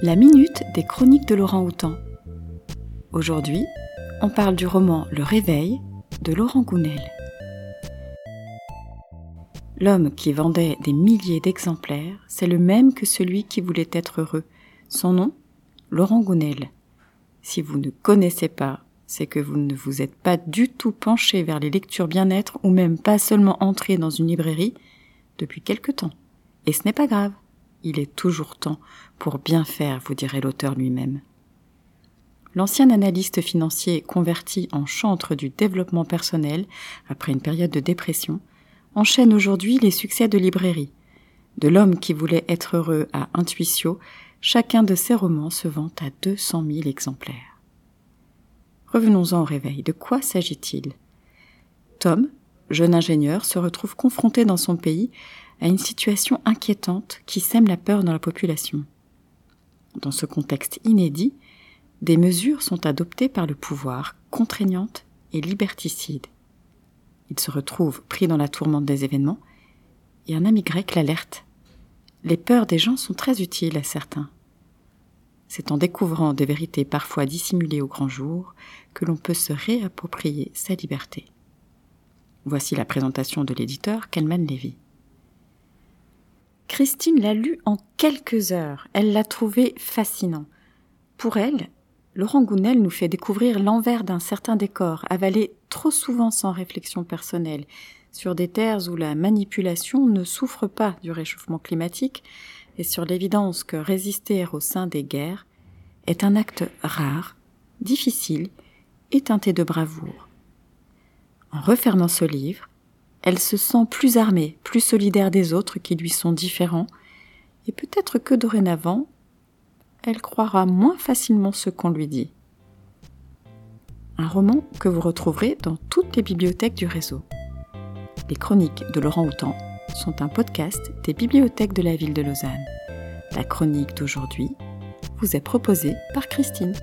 La minute des chroniques de Laurent Houtan. Aujourd'hui, on parle du roman Le Réveil de Laurent Gounel. L'homme qui vendait des milliers d'exemplaires, c'est le même que celui qui voulait être heureux. Son nom Laurent Gounel. Si vous ne connaissez pas, c'est que vous ne vous êtes pas du tout penché vers les lectures bien-être ou même pas seulement entré dans une librairie depuis quelque temps. Et ce n'est pas grave. Il est toujours temps pour bien faire, vous dirait l'auteur lui-même. L'ancien analyste financier converti en chantre du développement personnel après une période de dépression enchaîne aujourd'hui les succès de librairie. De l'homme qui voulait être heureux à Intuitio, chacun de ses romans se vend à 200 000 exemplaires. Revenons-en au réveil. De quoi s'agit-il? Tom, jeune ingénieur, se retrouve confronté dans son pays à une situation inquiétante qui sème la peur dans la population. Dans ce contexte inédit, des mesures sont adoptées par le pouvoir, contraignantes et liberticides. Il se retrouve pris dans la tourmente des événements, et un ami grec l'alerte. Les peurs des gens sont très utiles à certains. C'est en découvrant des vérités parfois dissimulées au grand jour que l'on peut se réapproprier sa liberté. Voici la présentation de l'éditeur Kalman Levy. Christine l'a lu en quelques heures. Elle l'a trouvé fascinant. Pour elle, Laurent Gounel nous fait découvrir l'envers d'un certain décor, avalé trop souvent sans réflexion personnelle, sur des terres où la manipulation ne souffre pas du réchauffement climatique, et sur l'évidence que résister au sein des guerres est un acte rare, difficile et teinté de bravoure. En refermant ce livre, elle se sent plus armée, plus solidaire des autres qui lui sont différents, et peut-être que dorénavant, elle croira moins facilement ce qu'on lui dit. Un roman que vous retrouverez dans toutes les bibliothèques du réseau. Les chroniques de Laurent Houtan sont un podcast des bibliothèques de la ville de Lausanne. La chronique d'aujourd'hui vous est proposée par Christine.